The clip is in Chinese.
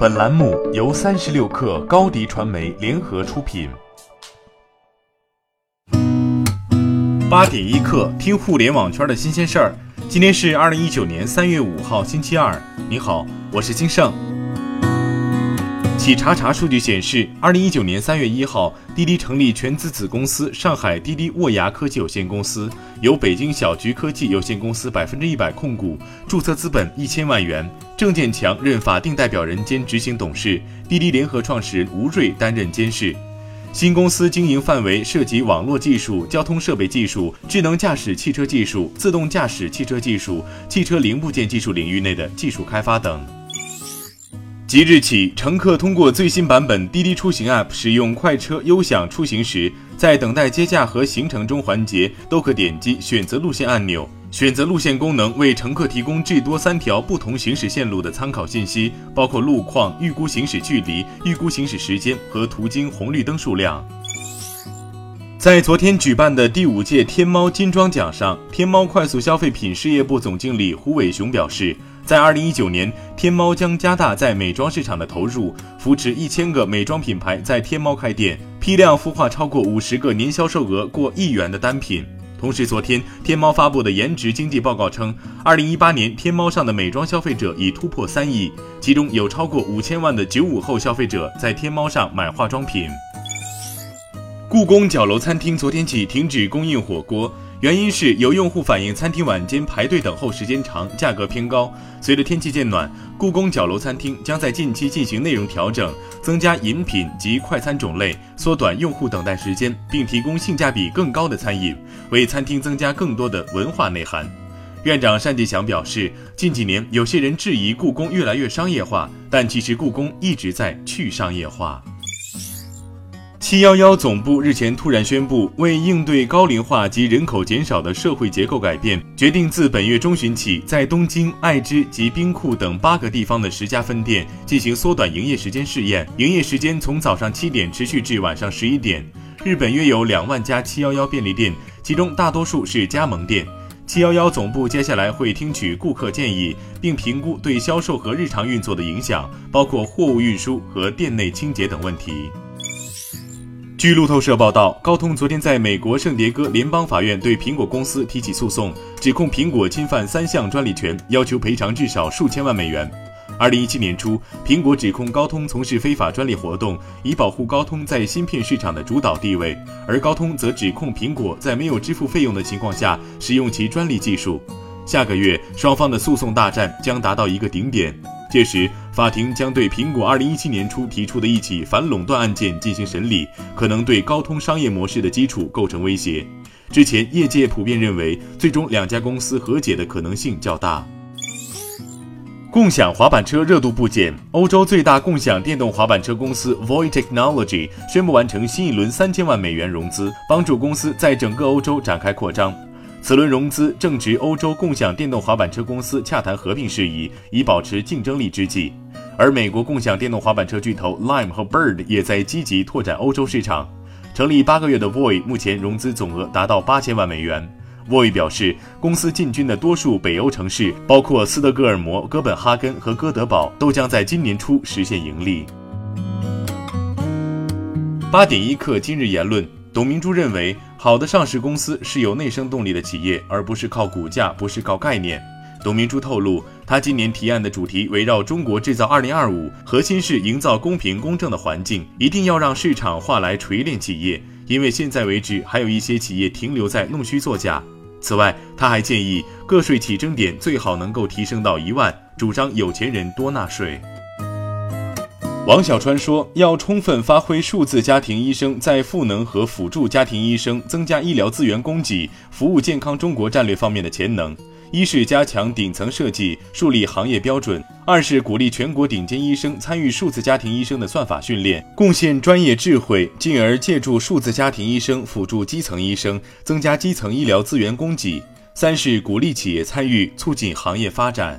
本栏目由三十六氪高低传媒联合出品。八点一刻，听互联网圈的新鲜事儿。今天是二零一九年三月五号，星期二。你好，我是金盛。企查查数据显示，二零一九年三月一号，滴滴成立全资子公司上海滴滴沃牙科技有限公司，由北京小桔科技有限公司百分之一百控股，注册资本一千万元。郑建强任法定代表人兼执行董事，滴滴联合创始人吴瑞担任监事。新公司经营范围涉及网络技术、交通设备技术、智能驾驶汽车技术、自动驾驶汽车技术、汽车零部件技术领域内的技术开发等。即日起，乘客通过最新版本滴滴出行 App 使用快车优享出行时，在等待接驾和行程中环节都可点击选择路线按钮。选择路线功能为乘客提供至多三条不同行驶线路的参考信息，包括路况、预估行驶距离、预估行驶时间和途经红绿灯数量。在昨天举办的第五届天猫金装奖上，天猫快速消费品事业部总经理胡伟雄表示。在二零一九年，天猫将加大在美妆市场的投入，扶持一千个美妆品牌在天猫开店，批量孵化超过五十个年销售额过亿元的单品。同时，昨天天猫发布的颜值经济报告称，二零一八年天猫上的美妆消费者已突破三亿，其中有超过五千万的九五后消费者在天猫上买化妆品。故宫角楼餐厅昨天起停止供应火锅。原因是有用户反映餐厅晚间排队等候时间长，价格偏高。随着天气渐暖，故宫角楼餐厅将在近期进行内容调整，增加饮品及快餐种类，缩短用户等待时间，并提供性价比更高的餐饮，为餐厅增加更多的文化内涵。院长单霁翔表示，近几年有些人质疑故宫越来越商业化，但其实故宫一直在去商业化。七幺幺总部日前突然宣布，为应对高龄化及人口减少的社会结构改变，决定自本月中旬起，在东京、爱知及兵库等八个地方的十家分店进行缩短营业时间试验，营业时间从早上七点持续至晚上十一点。日本约有两万家七幺幺便利店，其中大多数是加盟店。七幺幺总部接下来会听取顾客建议，并评估对销售和日常运作的影响，包括货物运输和店内清洁等问题。据路透社报道，高通昨天在美国圣迭戈联邦法院对苹果公司提起诉讼，指控苹果侵犯三项专利权，要求赔偿至少数千万美元。二零一七年初，苹果指控高通从事非法专利活动，以保护高通在芯片市场的主导地位，而高通则指控苹果在没有支付费用的情况下使用其专利技术。下个月，双方的诉讼大战将达到一个顶点。届时，法庭将对苹果2017年初提出的一起反垄断案件进行审理，可能对高通商业模式的基础构成威胁。之前，业界普遍认为，最终两家公司和解的可能性较大。共享滑板车热度不减，欧洲最大共享电动滑板车公司 Voi Technology 宣布完成新一轮三千万美元融资，帮助公司在整个欧洲展开扩张。此轮融资正值欧洲共享电动滑板车公司洽谈合并事宜，以保持竞争力之际，而美国共享电动滑板车巨头 Lime 和 Bird 也在积极拓展欧洲市场。成立八个月的 Voi 目前融资总额达到八千万美元。Voi 表示，公司进军的多数北欧城市，包括斯德哥尔摩、哥本哈根和哥德堡，都将在今年初实现盈利。八点一刻，今日言论。董明珠认为，好的上市公司是有内生动力的企业，而不是靠股价，不是靠概念。董明珠透露，她今年提案的主题围绕“中国制造 2025”，核心是营造公平公正的环境，一定要让市场化来锤炼企业，因为现在为止还有一些企业停留在弄虚作假。此外，他还建议个税起征点最好能够提升到一万，主张有钱人多纳税。王小川说：“要充分发挥数字家庭医生在赋能和辅助家庭医生、增加医疗资源供给、服务健康中国战略方面的潜能。一是加强顶层设计，树立行业标准；二是鼓励全国顶尖医生参与数字家庭医生的算法训练，贡献专业智慧，进而借助数字家庭医生辅助基层医生，增加基层医疗资源供给。三是鼓励企业参与，促进行业发展。”